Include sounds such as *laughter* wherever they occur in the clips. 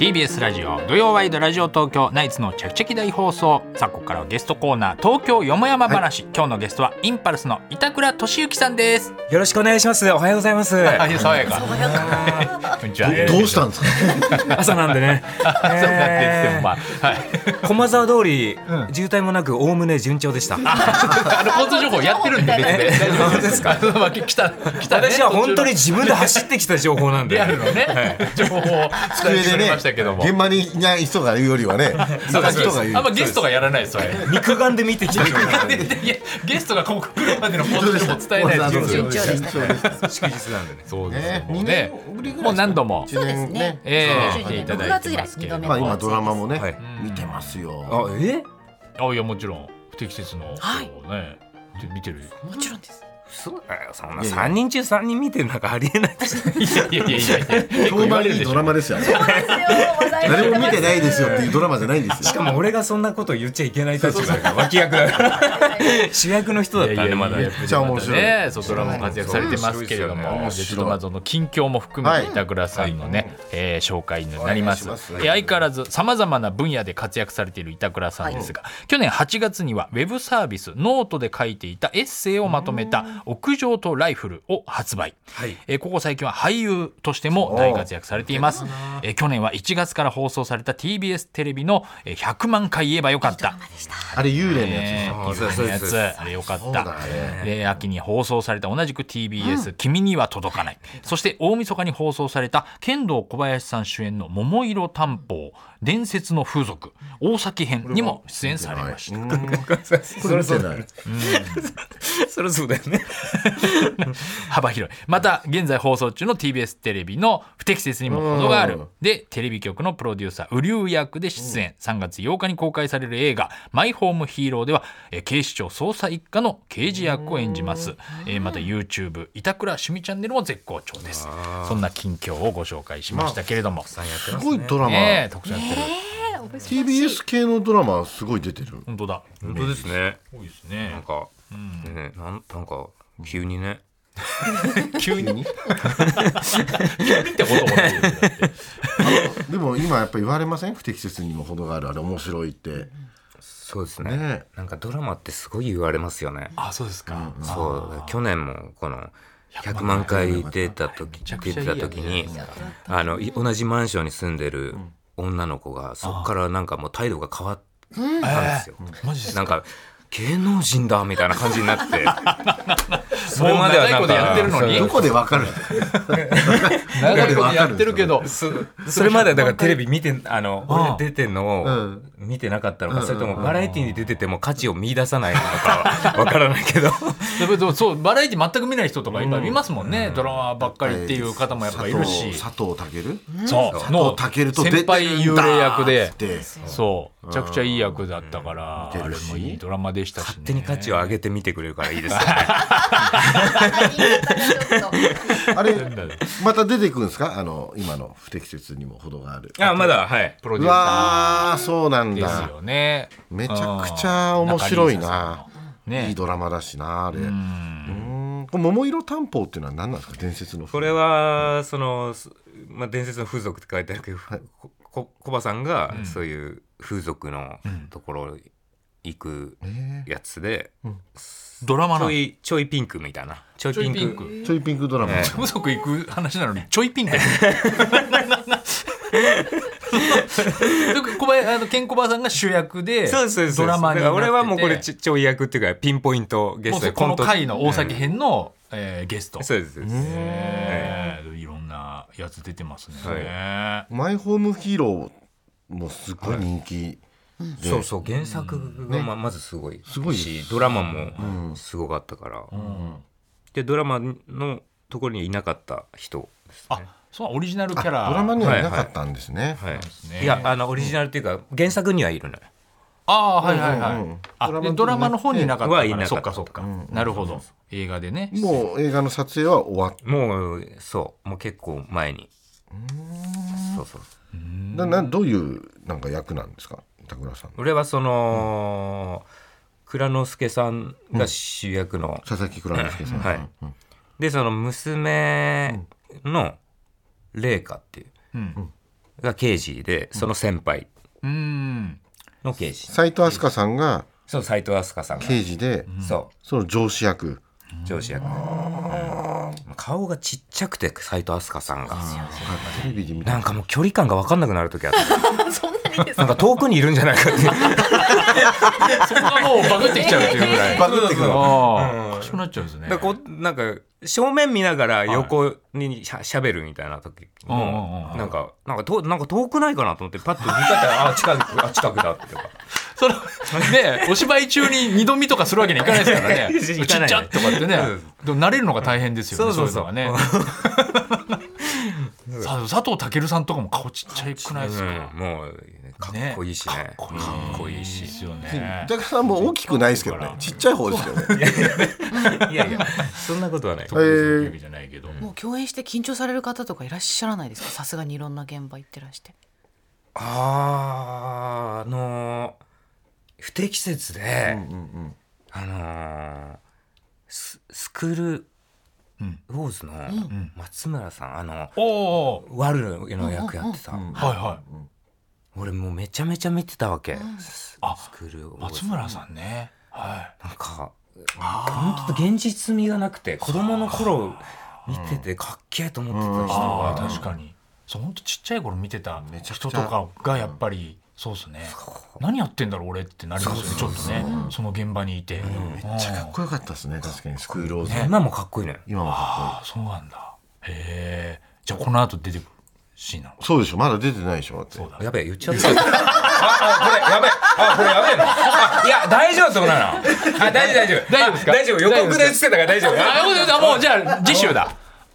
TBS ラジオ土曜ワイドラジオ東京ナイツのチャキチャキ大放送。さあここからはゲストコーナー東京よもやま話、今日のゲストはインパルスの板倉俊之さんです。よろしくお願いします。おはようございます。*laughs* はい爽やか。*laughs* どうしたんですか？*laughs* 朝なんでね。そうなんですよまあ。はい。駒沢通り、渋滞もなく、おおむね順調でした。あの交通情報やってるんで別で。大丈夫です。か？まあ来た来たね私は本当に自分で走ってきた情報なんで。リアルのね情報を伝えてくれましたけども。現場にいない人が言うよりはね *laughs* そうです。人が言う。あんまゲストがやらないですそれ。*laughs* 肉眼で見てきたゲストがここ来るまでの交通情報を伝えないですよ。順調でした祝日なんでね。そうですよ。ね。もうね。もう何度も。そうですね。ええ。そう来ていただいてますけれども。まあ今ドラマもね、はい。見てますよ。あ、え。あいやもちろん。不適切のはい。ね見てる。もちろんです。そうだよ。そんな三人中三人見てるなんかありえないです。いやいやいやいやいや。評言われるでしょ判いいドラ。マです。よ誰も見てないですよっていうドラマじゃないんですよ。しかも俺がそんなこと言っちゃいけない立場だから脇役だから。主役の人だったんでまだ。めっちゃ面白い。ね、そうドラマも活躍されてますけれども、ちょっとまずその近況も含めて板倉さんのね、えー紹介になります。相変わらずさまざまな分野で活躍されている板倉さんですが、去年8月にはウェブサービスノートで書いていたエッセイをまとめた屋上とライフルを発売。はい。えーここ最近は俳優としても大活躍されています。えー去年は1月から放送された TBS テレビのえー100万回言えばよかった。あれ幽霊のやつねです幽霊のやつ。あれよかった。そうだね。で秋に放送された同じく TBS「君には届かない」そして大晦日に放送された剣道小林さん主演の「桃色担保伝説の風俗大崎編」にも出演されました。*laughs* そりゃそうだよね。*laughs* 幅広い。また現在放送中の TBS テレビの「不適切にも程がある。うん」でテレビ局のプロデューサー雨竜役で出演3月8日に公開される映画「マイホームヒーロー」ではえー警視庁捜査一課の刑事役を演じます。えーまた YouTube 板倉趣味チャンネルも絶好調です。そんな近況をご紹介しましたけれども、すごいドラマ、ねえ。特徴やってる、TBS 系のドラマすごい出てる。本当だ。本当ですね。多いですね。なんか、ね、なん、なんか、急にね。*laughs* 急に？*laughs* ってこともないよだって。でも今やっぱ言われません？不適切にも程があるあれ面白いって。そうですね。ね。なんかドラマってすごい言われますよね。あそうですか、そう、去年も、この。100万回出た時出てた時にあのい同じマンションに住んでる女の子がそこからなんかもう態度が変わったんですよ。マジですなんか芸能人だみたいな感じになって。*laughs* それまではなん長いことやってるのに。どこでわかる？長いことやってるけど *laughs* それまではだからテレビ見てあのああ俺出てんのをうん。見てなかったのかそれともバラエティに出てても価値を見出さないのか *laughs* わからないけど。でもそうバラエティ全く見ない人とか今見ますもんね、ドラマばっかりっていう方もやっぱいるし、佐藤佐藤健そうの佐藤健と出て先輩幽霊役ででそうめちゃくちゃいい役だったから、あれもいいドラマでしたし、ね、勝手に価値を上げてみてくれるからいいですよね。*laughs* あれまた出てくるんですか？あの今の不適切にも程がある。あまだはい。うプロデューサわーそうなんーですだよね。めちゃくちゃ面白いな。ね。いいドラマだしなあれ。うん。これ桃色担保っていうのは何なんですか？伝説のこれはその、すまあ、伝説の風俗って書いてあるけど、ここコバさんがそういう風俗のところ行くやつで、ドラマちょいちょいピンクみたいな。ちょいちょいピンク。ちょいピンクドラマ、え風俗行く話なのにちょいピンク。*laughs* で小林あのケンコバさんが主役でドラマにだから俺はもうこれちちょい役っていうかピンポイントゲスト。でこのト。回の大崎編の、えーゲスト。そうですそうです。え。ーいろんなやつ出てますね、マイホームヒーローもすごい人気で、そうそう原作がままずすごいすごいしドラマもすごかったから、でドラマのところにいなかった人ですね。あそうオリジナルキャラ。ドラマにはいなかったんですね、はい。ね。いやあのオリジナルっていうか原作にはいるのよ。ああーはいはいはい、うんあドラマでドラマの方にいなかったから。はいなかった。そっかそっか、なるほど。映画でね。もう映画の撮影は終わっもうそう。もう結構前にそうそう。ななどういうなんか役なんですか？板倉さん俺はその、蔵之介さんが主役の、佐々木蔵之介さん、はい。でその娘の麗華っていう。うん。が刑事でその先輩。うん。の刑事、斉藤飛鳥さんがそう斎藤飛鳥さんが、刑事で、そその上司役。う上司役、顔がちっちゃくて斎藤飛鳥さんが。テレビで見たなんかもう距離感が分かんなくなる時あって *laughs* そんなにですなんか遠くにいるんじゃないかって。そこがもうバグってきちゃうっていうぐらい。*laughs* バグってくるおかしくなっちゃうんですね。だからこうなんか正面見ながら横にしゃしゃべるみたいな時もなんかなんかとなんか遠くないかなと思ってパッと見方らあ近くあ近くだってかその *laughs* ねお芝居中に二度見とかするわけにいかないですからね。ちっいかないちゃとかってね。でも慣れるのが大変ですよねそうそうそう。いのがね。*laughs* さ佐藤健さんとかも顔ちっちゃいくないですか、うん、もうかっこいいしね。かっこいいかっこいいし。ですよね。板倉さんも大きくないですけどね。ちっちゃい方ですよね。*laughs* いやいやそんなことはない。特別なわけじゃないけど、もう共演して緊張される方とかいらっしゃらないですか？さすがにいろんな現場行ってらして。あーあのー不適切で、あのーススクールうん。ウォーズの松村さん、あのおおワルの役やってさ、はいはい。俺もうめちゃめちゃ見てたわけ、あスクールウォーズ。松村さんね。はなんか本当現実味がなくて子供の頃見ててかっけえと思ってた人が。確かに。そう本当ちっちゃい頃見てた人とかがやっぱりそうですね。何やってんだろう俺ってなりますよねちょっとね。その現場にいて。めっちゃかっこよかったですね確かに。スクールオーズ、今もかっこいいのよ今もかああそうなんだ。へえじゃあこの後出てくるシーンなの？っこいいそうでしょ。まだ出てないでしょだって。やべえ言っちゃった。ああこれやべえ。あこれやべえいや大丈夫そうなの？あ大丈夫大丈夫。大丈夫ですか？あ大丈夫。予告で言ってたから大丈夫。あもうもうじゃあ次週だ。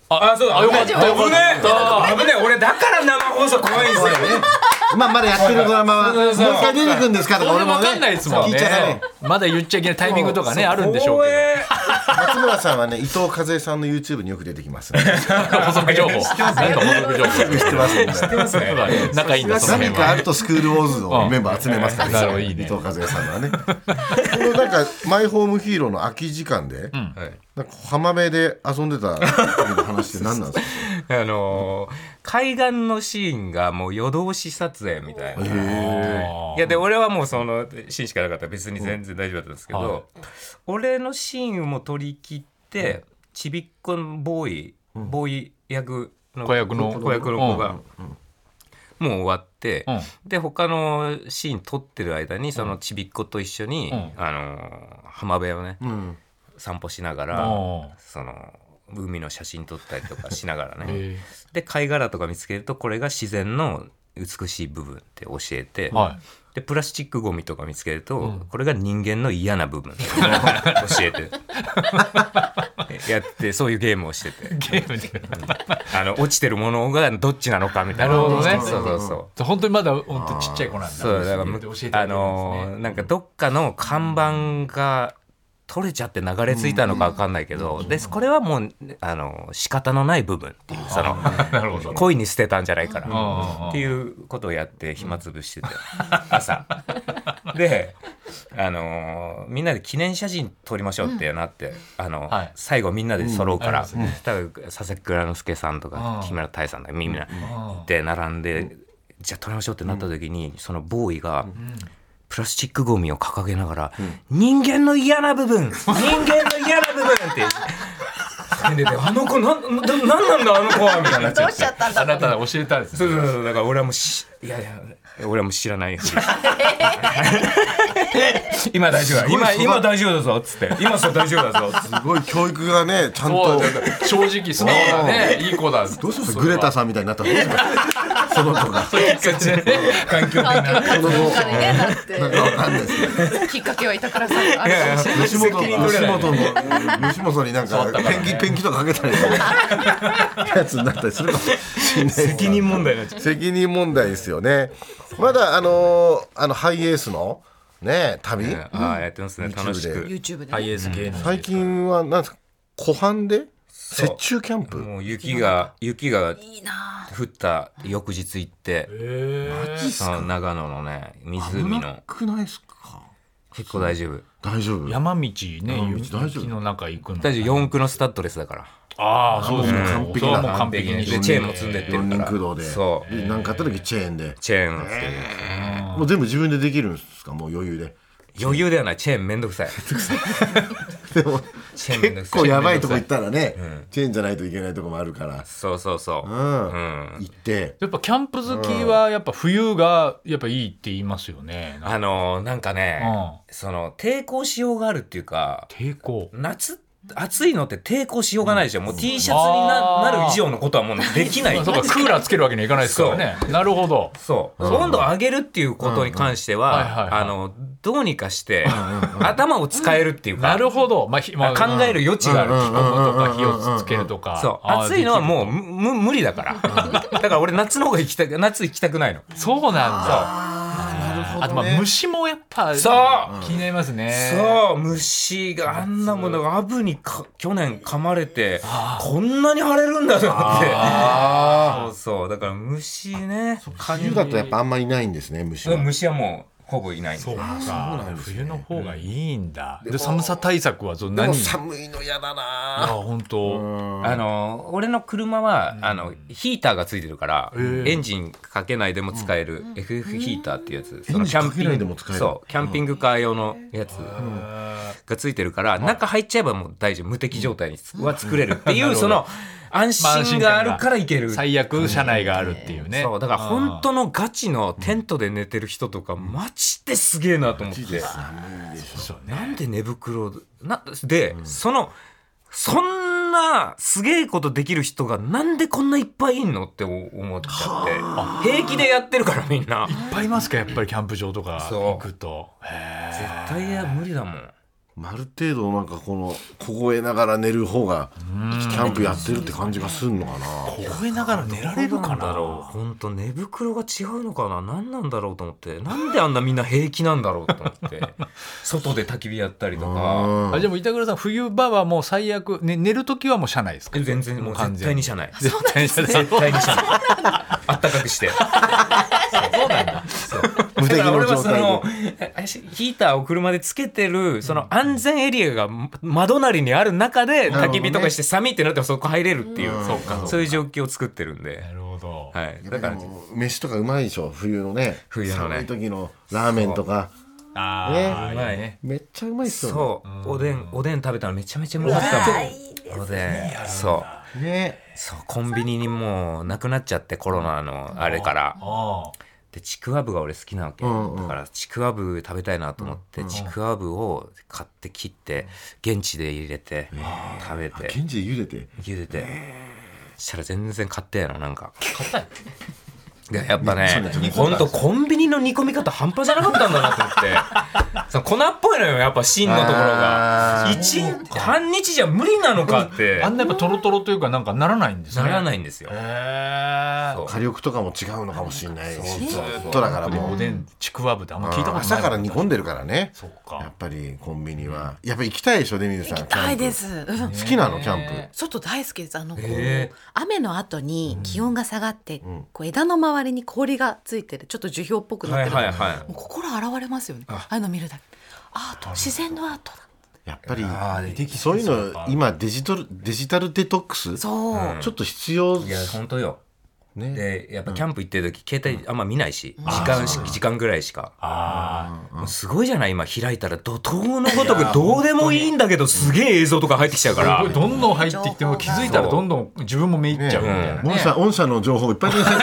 あそうだ。あよかった。危ねえ。危ねえ。俺だから生放送怖いんですよまあまだやってるドラマはもう一回出てくるんですかとか俺俺もねも分かんないですもんね。聞いちゃったねまだ言っちゃいけないタイミングとかねあるんでしょうけ怖え松村さんはね伊藤和恵さんの YouTube によく出てきます補足情報。なんか補足情報。知ってますね。知ってますね仲いいんだその何辺は。かあるとスクールウォーズのメンバー集めますからなるほどいいね。伊藤和恵さんはね。このなんかマイホームヒーローの空き時間で、はいなんか浜辺で遊んでた時の話って何なんですか？*laughs* あのー海岸のシーンがもう夜通し撮影みたいな。い。やで俺はもうそのシーンしかなかった。ら別に全然大丈夫だったんですけど、はい。俺のシーンも取り切って、ちびっこのボーイ、ボーイ役の子役の子役の子が、もう終わって、うん。で他のシーン撮ってる間にそのちびっ子と一緒に、うん。あのー浜辺をね、うん散歩しながら、おその海の写真撮ったりとかしながらね、*laughs* えで貝殻とか見つけるとこれが自然の美しい部分って教えて、はでプラスチックゴミとか見つけると、これが人間の嫌な部分 *laughs* 教えて *laughs* やってそういうゲームをしてて。いゲームであの落ちてるものがどっちなのかみたいな。なるほどね。そうそうそう。本当にまだ本当ちっちゃい子なんだ。そうだからね。あのーなんかどっかの看板が取れちゃって流れ着いたのか分かんないけど、でこれはもうあの仕方のない部分っていうその *laughs* 恋に捨てたんじゃないからんっていうことをやって暇つぶしてて *laughs* 朝。であのーみんなで記念写真撮りましょうってなって、あのはい。最後みんなで揃うから、多分佐々木蔵之介さんとかうん。木村多江さんとかみんなで並んで、じゃあ撮りましょうってなった時に、そのボーイが、プラスチックゴミを掲げながら、人間の嫌な部分 *laughs* 人間の嫌な部分って。*laughs* あの子なんななんなんだあの子はみたいになっちゃって。どうしちゃったんだあなたが教えたんですそうそうそうだから俺はもうしいやいや俺はもう知らない *laughs* 今大丈夫だ。今今大丈夫だぞっつって。今そう大丈夫だぞ。すごい教育がねちゃんと。正直素直なね。いい子だどうしますグレタさんみたいになったらどうしますその子が。環境的な。その後かにねだって。なんかわかんないですけどきっかけは板倉さんがあるかもしれない吉本責任取れない吉本の吉本になんかペンキペンキとかかけたりする *laughs* やつになったりするかもしれない責任問題責任問題ですよね。まだあのーあのハイエースのね旅？ああやってますね。楽しく。YouTube でね。ハイエース芸能最近はなんですか？湖畔で？雪中キャンプ？もう雪が雪がいいな降った翌日行って。長野のね湖の。くないですか？結構大丈夫。大丈夫？山道ね山道大丈夫？雪の中行くの。大丈夫。四駆のスタッドレスだからああそうですね完璧だ完璧にでチェーンも積んでってる四から人駆動でそうでなんかあった時チェーンでチェーンをつけてもう全部自分でできるんですかもう余裕で余裕ではな。いチェーンめんどくさい。*laughs* でもチェーンめんどくさい。結構やばいとこ行ったらねチェーンじゃないといけないとこもあるから。そうそうそう。うん。うん。行って。やっぱキャンプ好きはやっぱ冬がやっぱいいって言いますよね。あのーなんかねうその抵抗しようがあるっていうか抵抗。夏暑いのって抵抗しようがないでしょもう T シャツになる以上のことはもうできない。そうかクーラーつけるわけにはいかないですからね。なるほど。そう、温度を上げるっていうことに関しては、あのどうにかして、頭を使えるっていうか、なるほど。まあひまあ考える余地がある、着込むとか火をつけるとか。そう。暑いのはもうできる。むむ無理だから。だから俺夏の方が行きたく夏行きたくないの。そうなんだあとまあ虫もやっぱそう。気になりますね。そう虫があんなものがアブにか去年噛まれてこんなに腫れるんだと思って。そうそう。だから虫ね。冬だとやっぱあんまりないんですね虫は。虫はもうほぼいないそうか。冬の方がいいんだ。で寒さ対策はそんでなに？も寒いの嫌だあな本当。あの俺の車は、あのヒーターがついてるから、ーエンジンかけないでも使える FF ヒーターっていうやつ、キャンピングカー用のやつがついてるから、中入っちゃえばもう大丈夫。無敵状態には作れるっていうその安心があるからいける。最悪車内があるっていうね。そうだから本当のガチのテントで寝てる人とかマジですげえなと思って。なんで寝袋なで、そのそんなすげえことできる人がなんでこんないっぱいいんのって思っちゃって。平気でやってるからみんな。いっぱいいますかやっぱりキャンプ場とか行くと。へ絶対や無理だもんある程度なんかこの凍えながら寝る方がキャンプやってるって感じがするのかな。え凍えながら寝られるかな？んだなろう。本当寝袋が違うのかな？何なんだろうと思って。なんであんなみんな平気なんだろうと思って。*laughs* 外で焚き火やったりとか。あじゃあもう板倉さん冬場はもう最悪、ね、寝る時はもう車内ですか？え全然もう *laughs* 絶対に車内。絶対に車内。*laughs* あったかくして。そうなんだ無敵の状態で。ヒーターを車でつけてるその安全エリアが窓なりにある中で焚き火とかして寒いってなってもそこ入れるっていうそうか。そういう状況を作ってるんで。なるほど、はい。だだかからら飯とかうまいでしょ。冬のね。冬のね。寒い時のラーメンとか。あね。あ、うまいね。めっちゃうまいっすよそう。おでんおでん食べたのめちゃめちゃうまかったもん。おでん。そう。ね。ねそう。コンビニにもうなくなっちゃってコロナのあれから。あでちくわぶが俺好きなわけ、うんうん。だからちくわぶ食べたいなと思って、ちくわぶを買って切って現地で入れて食べて。現地で茹でて？茹でて。したら全然買ってやのなんか。いややっぱねほんとコンビニの煮込み方半端じゃなかったんだなと思って。*laughs* その粉っぽいのよやっぱ芯のところが。一半日じゃ無理なのかって。あんなやっぱトロトロというかなんかならないんですね。ならないいんですよ。へえそう。火力とかも違うのかもしれない。しそうずっとだからもう。おでんちくわぶってあんま聞いたことない朝から煮込んでるからね。そっやかっぱりコンビニは。やっぱ行きたいでしょデミルさん。行きたいでキす、好きなのキャンプ。外大好きです。あのこうへ雨の後に気温が下がって、こう枝の周りに氷がついてる。ちょっと樹氷っぽくなってる、はいはいはい。もう心洗われますよね。あ。あいうの見るだけ。アート。自然のアートだ。やっぱりあーできそういうの今デジタルデジタルデトックス？ちそう、ょっと必要？いや本当よ。ね。でやっぱキャンプ行ってる時携帯あんま見ないし、時間し時間ぐらいしか。あもうすごいじゃない？今開いたら怒涛のごとくどうでもいいんだけどすげえ映像とか入ってきちゃうから。どんどん入ってきても気づいたらどんどん自分もめいっちゃうみたいなね。御社御社の情報いっぱい出てきて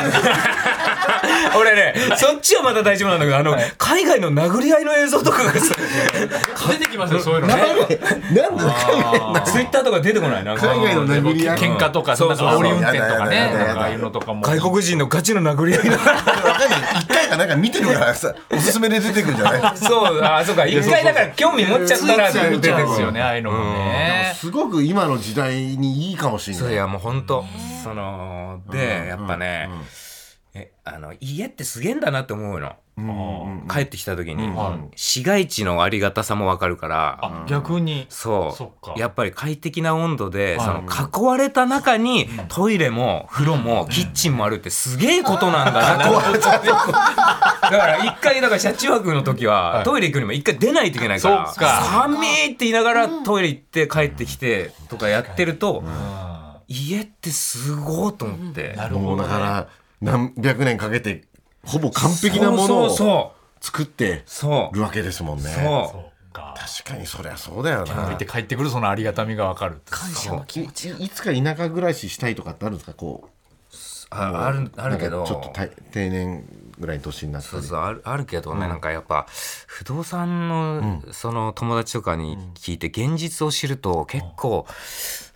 *laughs* 俺ねそっちはまだ大丈夫なんだけどあの、海外の殴り合いの映像とかがさ出てきますよそういうのね。なんで海外？ツイッター。とか出てこないな海外の殴り合い喧嘩とかそうそうそう。なんか煽り運転とかねああいうのとかも。外国人のガチの殴り合いの。一回かなんか見てるからさおすすめで出てくるんじゃない？そうあそうか。一回だから興味持っちゃったらついつい見ちゃうんですよねね。ああいうのもね。すごく今の時代にいいかもしれない。そういやもう本当。そのでやっぱね、えあの家ってすげえんだなって思うの、帰ってきた時に、市街地のありがたさもわかるから、あ逆に。そう。そっか。やっぱり快適な温度で、その囲われた中にトイレも風呂もキッチンもあるってすげえことなんだなって。*laughs* だから一回だから車中泊の時はトイレ行くにも一回出ないといけないからそっか。寒いって言いながらトイレ行って帰ってきてとかやってると、家ってすごいと思って。なるほどだから何百年かけてほぼ完璧なものそうそうを作ってそう。るわけですもんね。そう。そうか。確かにそりゃそうだよな。帰ってくるそのありがたみがわかる感謝の気持ちが。いつか田舎暮らししたいとかってあるんですか？こうああるあるけど。ちょっとた定年ぐらいの年になってそうそうあるあるけどね、なんかやっぱ不動産のその友達とかに聞いて現実を知ると結構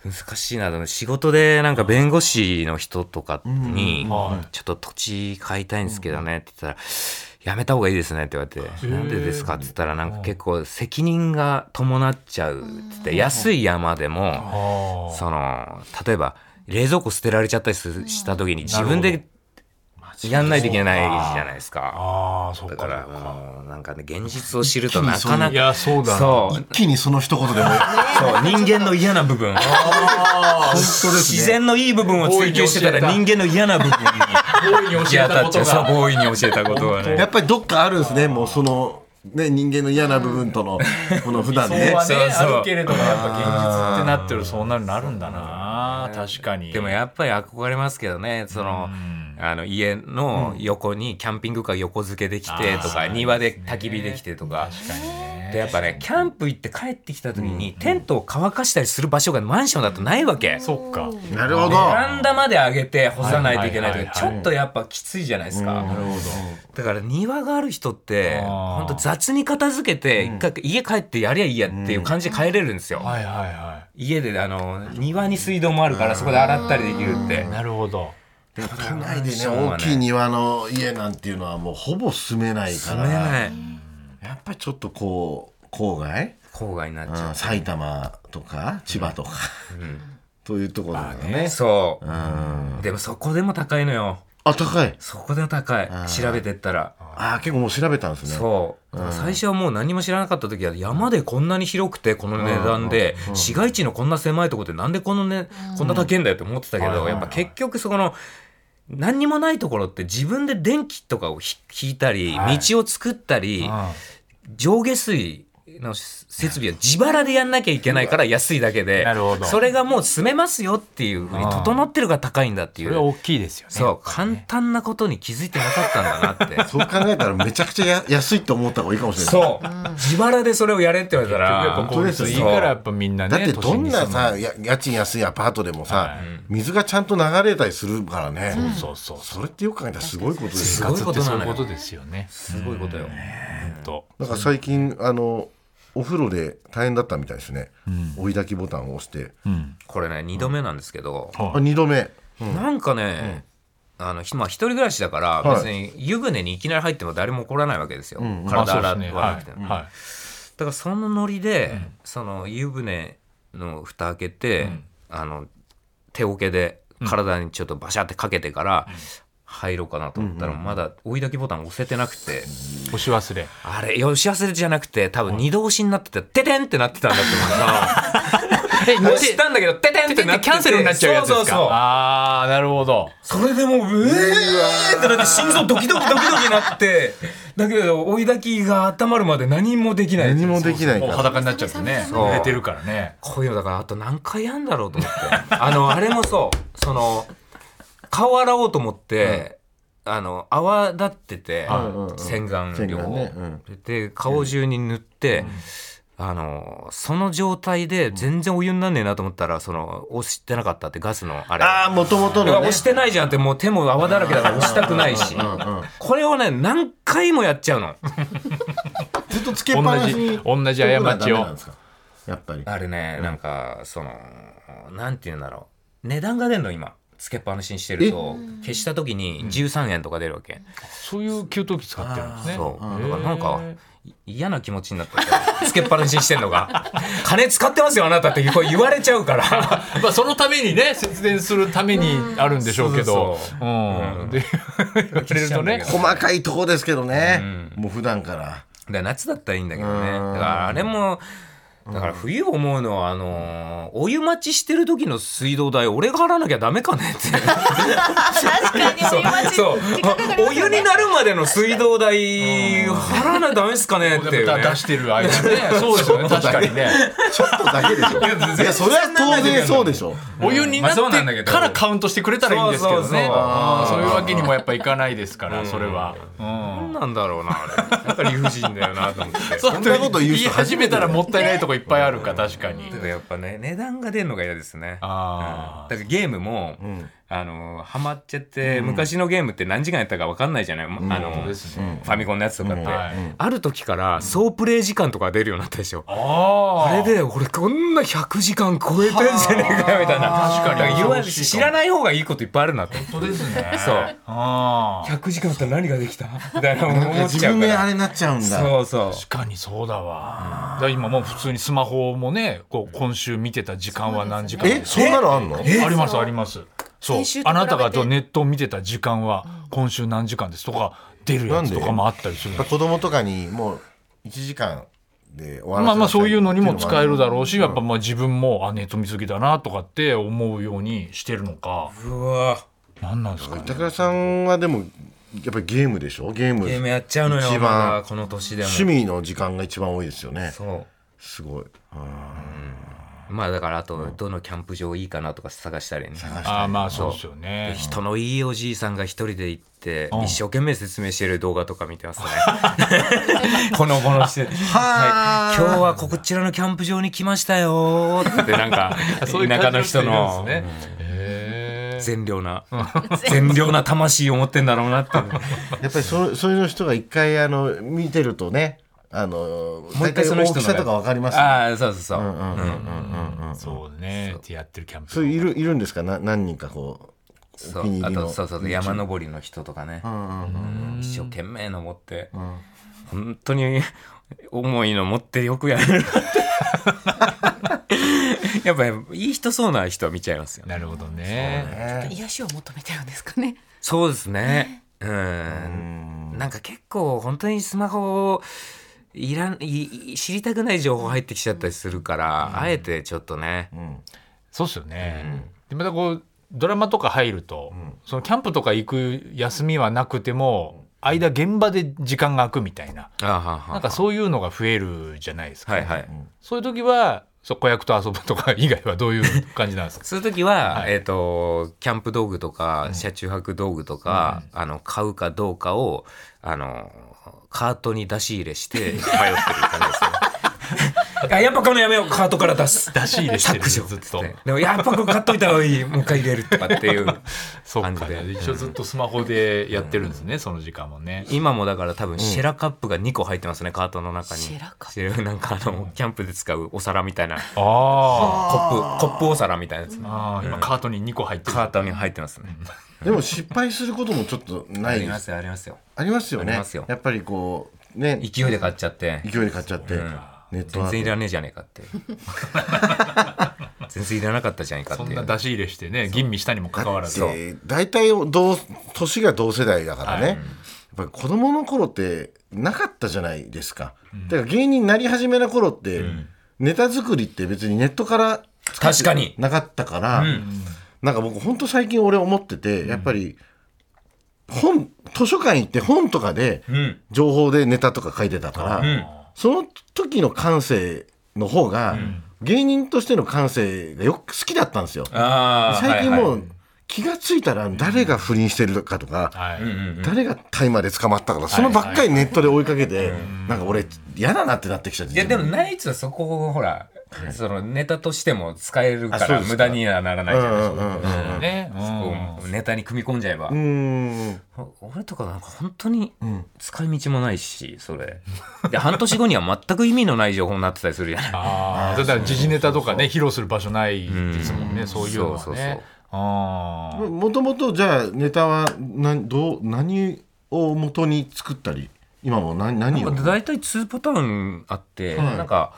難しいなと思う。仕事でなんか弁護士の人とかにはい「ちょっと土地買いたいんですけどね」って言ったら「やめた方がいいですね」って言われて「なんでですか?」って言ったらなんか結構責任が伴っちゃうって言って安い山でもその例えば冷蔵庫捨てられちゃったりするした時に自分でやんないといけないじゃないですか。ああそっか。だからもうなんかね現実を知るとなかないかやそうだな。そう。一気にその一言でも。*laughs* そう人間の嫌な部分。本当です自然のいい部分を追求してたら人間の嫌な部分に大いに教えたことが。強引に教えたことはね。やっぱりどっかあるんですね。もうそのね人間の嫌な部分とのこの普段ね。そうはねそうそう。あるけれどもやっぱ現実ってなってるそうなるなるんだな。確かに。でもやっぱり憧れますけどねそのあの家の横にキャンピングカー横付けできてとか庭で焚き火できてとか。確かにねでやっぱねキャンプ行って帰ってきた時にテントを乾かしたりする場所がマンションだとないわけ。そっか。なるほど。ベランダまで上げて干さないといけないとかちょっとやっぱきついじゃないですか。なるほだから庭がある人って本当雑に片付けて一回家帰ってやりゃいいやっていう感じで帰れるんですよ。どはいはいは家であの庭に水道もあるからそこで洗ったりできるって。い。なるほど。都内でね大きい。庭の家なんていうのはもうほぼ住めないから。住めないやっぱりちょっとこう郊外、郊外になっちゃう。ん埼玉とか千葉とか、というところだよね。う。そう。うん。でもそこでも高いのよ。あ高い？そこでも高い。調べてったら。あ結構もう調べたんですね。そう。だから最初はもう何も知らなかった時は山でこんなに広くてこの値段で。市街地のこんな狭いところでなんでこのねこんな高いんだよって思ってたけどやっぱ結局そこの何にもないところって自分で電気とかをひ引いたりはい。道を作ったり上下水の設備は自腹でやんなきゃいけないから安いだけでなるほど。それがもう住めますよっていうふうに整ってるが高いんだっていう。それは大きいですよね。そう簡単なことに気づいてなかったんだなって。*laughs* そう考えたらめちゃくちゃや安いって思った方がいいかもしれない。そう。自腹でそれをやれって言われたら、やっぱ効率いいからやっぱみんなねだってどんなさ家賃安いアパートでもさ、はい。水がちゃんと流れたりするからね、うそうそうそれってよく考えたらすごいことですよ。すごいことですよね。すごいことよ。本当。なんか最近あのお風呂で大変だったみたいですね、追い焚きボタンを押して、これね、二度目なんですけど、はあ2度目。なんかね、あの、ひまあ一人暮らしだから、はい。別に湯船にいきなり入っても誰も怒らないわけですよ。まあ体洗わなくても。はい。はいだからそのノリで、その湯船の蓋開けて、あの、手桶で体にちょっとバシャってかけてから、入ろうかなと思ったら、まだ追い焚きボタン押せてなくて、押し忘れ。あれ、よし忘れじゃなくて、多分二度押しになってて、ててんってなってたんだって思うな。*laughs* *laughs* 押したんだけど、ててんってなってて。キャンセルになっちゃうやつですか？そうそうそう。ああなるほど。それでもう、うえーってなって、心臓ドキドキドキドキなって、だけど、追い焚きが温まるまで何もできない。何もできないから。裸になっちゃってね。そう。濡れてるからね。こういうのだから、あと何回やんだろうと思って。あの、あれもそう、その、顔洗おうと思って、あの泡立ってて、うんうん洗顔洗料を、顔ね。うん。で顔中に塗って、あのその状態で全然お湯になんねえなと思ったらその押してなかったってガスのあれ。ああもともとのね押してないじゃんってもう手も泡だらけだから押したくないし。これをね何回もやっちゃうの。ずっとつけっぱなしに同じ同じ過ちを。ダメなんですか？やっぱり。あれねなんかそのなんて言うんだろう。値段が出るの今つけっぱなしにしてると消した時に13円とか出るわけ、そういう給湯器使ってるんですね。そう。だからなんかい嫌な気持ちになってて *laughs* つけっぱなしにしてんのが。金使ってますよあなたってこう言われちゃうから。*laughs* まあそのためにね節電するためにあるんでしょうけど。そうそうう。ん。で言われるとね。*laughs* 細かいとこですけどね。もう普段から。で夏だったらいいんだけどね。うん。だからあれもだから冬思うのはあのーお湯待ちしてる時の水道代俺が払わなきゃダメかねって。確かにお湯待ちそう。時間かかりますよね。お湯になるまでの水道代払わなダメですかねっていう、ね、出してる間ね。*laughs* そうですよね。確かにね。ちょっとだけでしょ。いやそれは当然そうでしょ。お湯になまあそうなんだけど。ってからカウントしてくれたらいいんですけどね。そうそうそうあーそういうわけにもやっぱいかないですからそれは。うん。何なんだろうなあれ。なんか理不尽だよなと思って。そんなこと言う人言い始めたらもったいないとこいっぱいあるか確かに。だからやっぱね値段が出るのが嫌ですね。あー。だからゲームも、あのハマっちゃって、昔のゲームって何時間やったか分かんないじゃない、あのそうですね。ファミコンのやつとかって、はい。ある時から総プレイ時間とか出るようになったでしょ、ああれで俺こんな100時間超えてんじゃねえかよみたいな。確かにだら言わそう知らない方がいいこといっぱいあるなと本当ですね。そう。あー。100時間あったら何ができた？みたいな。思っ自ちゃうから分であれになっちゃうんだ。そうそう。確かにそうだわ。だ今もう普通にスマホもねこう今週見てた時間は何時間？えそんなのあんの？ありますありますそう。あなたがネットを見てた時間は今週何時間ですとか出るやつとかもあったりするんです。子供とかにもう1時間で終わらせなさいまあまあそういうのにも使えるだろうし、やっぱまあ自分もあネット見過ぎだなとかって思うようにしてるのか。うわ。何なんですかね。板倉さんはでもやっぱりゲームでしょ？ゲーム。ゲームやっちゃうのよ一番この年でも。趣味の時間が一番多いですよね。そう。すごいまあだからあとどのキャンプ場いいかなとか探したりね。ああまあそうですよね。人のいいおじいさんが一人で行ってうん。一生懸命説明してる動画とか見てますね。*laughs* このこのして、*laughs* はい、今日はこちらのキャンプ場に来ましたよ。ーってなんか *laughs* 田舎の人の善良な善良な魂を持ってんだろうなって。やっぱりそそういう人が一回あの見てるとねあのもう一回その人の大きさとかわかりますああそうそうそう。そうね。ってやってるキャンプそういるいるんですか？な何人かこうそうあとそうそう山登りの人とかね、うん一生懸命登って、本当に重いの持ってよくやる。*laughs* やっぱいい人そうな人は見ちゃいますよね。なるほどね。癒しを求めてるんですかね。そうですね。うん。なんか結構本当にスマホいらんい知りたくない情報入ってきちゃったりするから、あえてちょっとね、そうっすよね、でまたこうドラマとか入ると、そのキャンプとか行く休みはなくても間現場で時間が空くみたいな。あはは。なんかそういうのが増えるじゃないですか、はいはい、そういう時はそう子役と遊ぶとか以外はどういう感じなんですか？そういう時は、はい。えっ、とキャンプ道具とか車中泊道具とか、あの買うかどうかをあのカートに出し入れして *laughs* 迷ってる感じですね。*laughs* あやっぱこのやめようカートから出す。出し入れしてる削除。ずっと。でもやっぱこれ買っといた方がいいもう一回入れるとかっていう *laughs* そうか。感じで一応ずっとスマホでやってるんですね、その時間もね。今もだから多分シェラカップが2個入ってますねカートの中に。シェラカップ。なんかあのキャンプで使うお皿みたいな。あコップコップお皿みたいなやつ。あー今カートに2個入ってる。カートに入ってますねでも失敗することもちょっとない。ですありますよありますよ。ありますよね。ありますよ。やっぱりこうね。勢いで買っちゃって。勢いで買っちゃって、ネット全然いだらねえじゃねえかって *laughs* 全然いらなかったじゃねえかっていう。そんな出し入れしてね吟味したにもかかわらず。大体同年が同世代だからね、やっぱり子供の頃ってなかったじゃないですか、だから芸人になり始めの頃って、ネタ作りって別にネットから確かに。なかったから、なんか僕本当最近俺思ってて、やっぱり本図書館行って本とかでん。情報でネタとか書いてたから、その時の感性の方が、芸人としての感性がよく好きだったんですよ。最近もう、はい。はい気がついたら誰が不倫してるかとか、はい誰が大麻で捕まったかとかそのばっかりネットで追いかけて、なんか俺嫌だなってなってきちゃっていやでもナイツはそこをほらそのネタとしても使えるから無駄にはならないじゃないですか。ネタに組み込んじゃえば。うーん俺とかなんか本当に使い道もないしそれ。で半年後には全く意味のない情報になってたりするじゃない。ああだから時事ネタとかね披露する場所ないですもんねそういうのはね。もともとじゃあネタは何どう何を元に作ったり今も何何を？大体2パターンあって、はい。なんか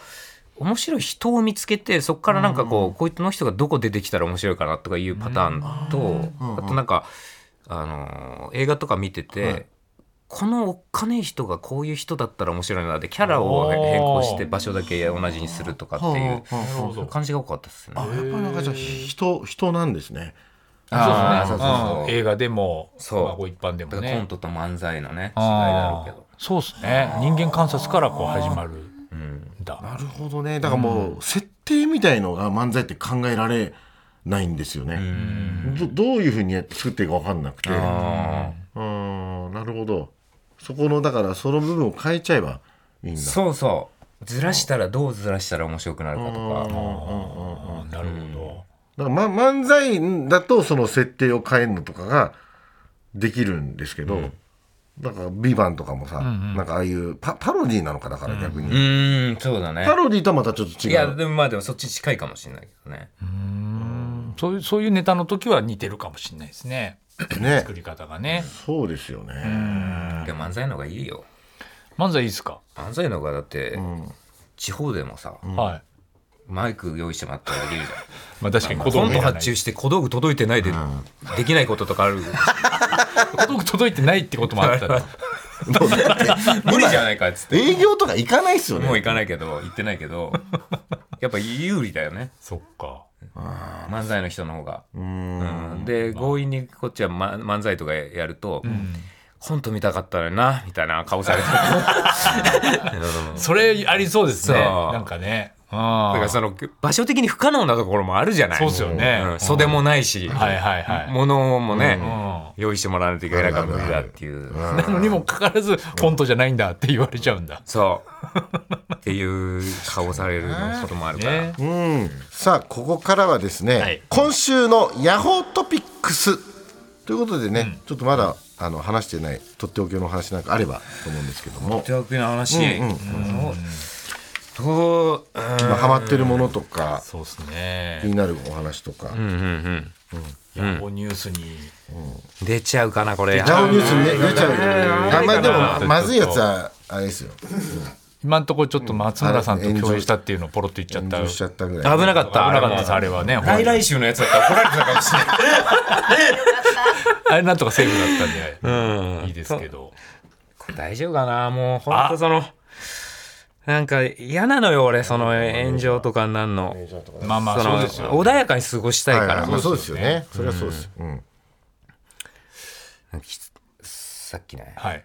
面白い人を見つけてそこからなんかこう、こいつの人がどこ出てきたら面白いかなとかいうパターンと、あとなんか、あのー映画とか見てて、はいこのおっかねえ人がこういう人だったら面白いなでキャラを変更して場所だけ同じにするとかっていう感じが多かったですね。あやっぱなんかじゃあ人人なんですね。そうですね。そうそ映画でもそう。まあご一般でもだからコンねトと漫才のね違いだろうけど。そうですね。人間観察からこう始まる。んだ。なるほどね。だからもう設定みたいのが漫才って考えられないんですよね。どどういうふうにやって作っていいか分かんなくて。あうんなるほど。そこのだからその部分を変えちゃえばいいんだ。そうそう。ずらしたらどうずらしたら面白くなるかとか。なるほだから、ま、漫才だとその設定を変えるのとかができるんですけど、だから「ビバンとかもさ、なんかああいうパパロディーなのかだから逆に、うーん、そうだね。パ。ロディーとはまたちょっと違う。いや、でもまあでもそっち近いかもしれないけどね。どそういうそういうネタの時は似てるかもしれないですね。ね。作り方がね。そうですよね、でも漫才の方がいいよ。漫才いいですか？漫才の方がだって、地方でもさ、はいマイク用意してもらったらできるじゃん。*laughs* まあ確かに小コント発注して小道具届いてないで、できないこととかある。*laughs* 小道具届いてないってこともあったら。無理じゃないかっつって。営業とか行かないっすよね。もう行かないけど、行ってないけど、やっぱ有利だよね。そっか。漫才の人の方が。うん。で、強引にこっちは、ま、漫才とかやると、コント見たかったのにな、みたいな顔されて。*laughs* それありそうですね。そう。なんかねだからあその場所的に不可能なところもあるじゃない。そうっすよね。ん。袖もないし、はいはいはい。物もね、うん用意してもらわないといけないから無理だっていう、なのにもかかわらずコントじゃないんだって言われちゃうんだ。そう。っていう顔されることもあるから、ね。うん。さあここからはですね、はい。今週のヤホートピックスということでね、ちょっとまだあの話してないとっておきの話なんかあればと思うんですけども。手分けの話、うん。うんそう。今ハマってるものとかそうですね。気になるお話とか、うんうんうんヤホーニュースに出ちゃうかなこれ。ヤホーニュースにね出ちゃうよあんまりでもまずいやつはあれですよ。今んところちょっと松村さんと共演したっていうのをポロッと言っちゃった。しちゃったぐらい。危なかった。危なかった。ですあれはね来来週のやつだったら怒られてたかもしれない。あれなんとかセーフだったんで。いいですけど。大丈夫かな？もう本当そのなんか嫌なのよ俺その炎上とかになんの。まあまあそうですよ穏やかに過ごしたいから、はいまあそうですよね。それはそうです、うん。きさっきね、はい。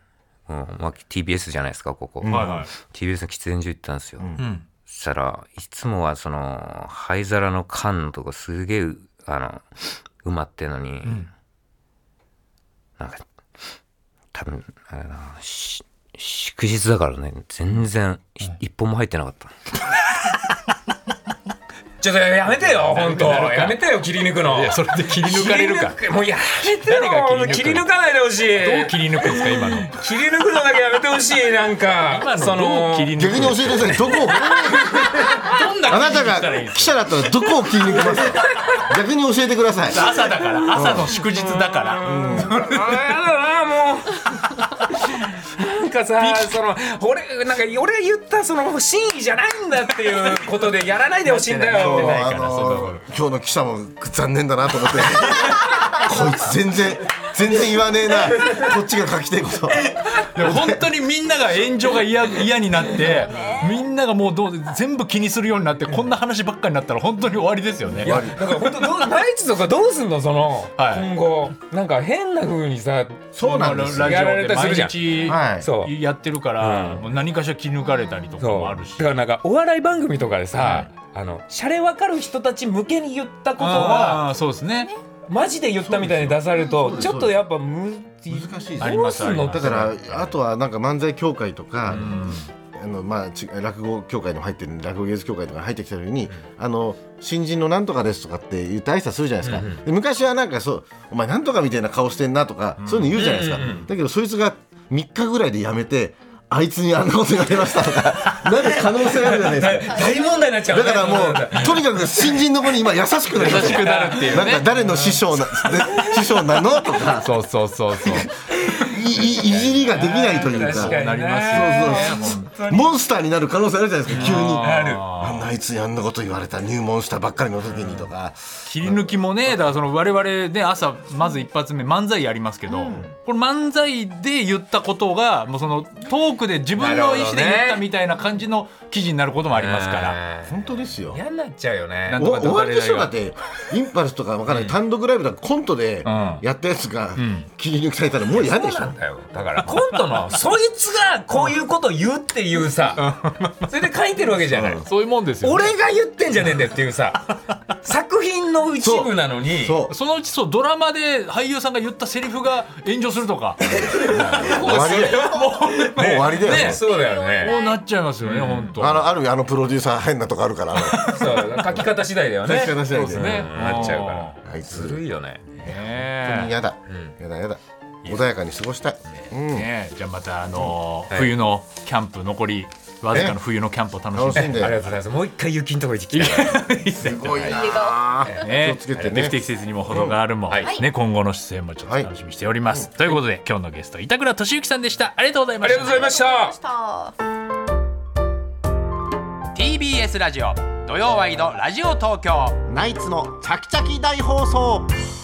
うん。まあ、TBS じゃないですかここ、はいはい。TBS の喫煙所行ったんですよ、うん。そしたらいつもはその灰皿の缶のとこすげえあの埋まってんのに、なんか多分あれだなし祝日だからね全然ひ一本も入ってなかった。*laughs* ちょっとやめてよ *laughs* 本当。やめてよ切り抜くの。いやそれで切り抜かれるか。もうやめてよ。切り抜く切り抜かないでほしい。どう切り抜くんですか今の？切り抜くのだけやめてほしいなんか。今のその。どう切り抜く逆に教えてください。どこを？どんなあなたが記者だったらどこを切り抜きます？か逆に教えてください。か朝だから。朝の祝日だから。あーやだなもうかさその俺なんか俺が言ったその真意じゃないんだっていうことでやらないでほしいんだよ。今日の記者も残念だなと思って。*laughs* こいつ全然全然言わねえな。こっちが書きたいこと。でも本当にみんなが炎上が嫌嫌になってみんながもうどう全部気にするようになってこんな話ばっかりになったら本当に終わりですよね。だから本当どうナイツとかどうすんの？その、はい。今後。なんか変な風にさそうなんですよ。ラジオやられで毎日はい。そうやってるから、うん。もう何かしら気抜かれたりとかもあるし。だからなんかお笑い番組とかでさ、はい。あのシャレ分かる人たち向けに言ったことあはあそうですね。マジで言ったみたいに出されるとちょっとやっぱむ難しいですありますどうすんの？ありますだからあとはなんか漫才協会とか、あのまあ、ち落語協会にも入ってる落語芸術協会とかに入ってきた時に、あの新人のなんとかですとかって言って挨拶するじゃないですか、で昔はなんかそうお前なんとかみたいな顔してんなとか、そういうの言うじゃないですか、だけどそいつが3日ぐらいで辞めてあいつにあんなこと言われましたとか *laughs* なる可能性あるじゃないですか。大問題になっちゃうだからもうとにかく新人の子に今優しくなります優しくなるっていうね。なんか誰の師匠なで師匠なのとか。そうそうそうそう。いいいじりができないというか。確かになりますよね。そうそうモンスターになる可能性あるじゃないですか急に。ある。あんなあいつにあんなこと言われた入門したばっかりの時にとか。切り抜きもねだからその我々ね朝まず一発目漫才やりますけど、これ漫才で言ったことがもうそのトークで自分の意思で言ったみたいな感じの記事になることもありますから。本当ですよ。嫌になっちゃうよね。なんとかお終わりでしょだってインパルスとかわかんない単独ライブとかコントでん。やったやつがん。切り抜きされたらもう嫌でしょ。そうなんだよ。だからコントのそいつがこういうこと言うっていうさ。それで書いてるわけじゃない。そういうもんですよ、ね。俺が言ってんじゃねえんだよっていうさ。*laughs* 作品の一部なのに。そのうちそうドラマで俳優さんが言ったセリフが炎上するとか。終わりだよ。もう終わりだよ。ねもうそうだよね。こうなっちゃいますよね、本当。あのあるあのプロデューサー変なとこあるから。そう。書き方次第だよね。書き方次第でそうですね。うん。なっちゃうから。ずるいよね。ね嫌だ。嫌だ嫌だ穏やかに過ごしたい。うん。ね。じゃあまたあのーはい。冬のキャンプ残りわずかの冬のキャンプを楽しんで。楽しんで。ありがとうございます。もう一回雪のとこ行ってきた *laughs* すごいなね、気をつけてね。不適切にも程があるも、はい。ね、今後の出演もちょっと楽しみにしております、ということで今日のゲスト板倉俊之さんでした。ありがとうございまありした。がとうございました。した。TBS ラジオ土曜ワイドラジオ東京。ナイツのチャキチャキ大放送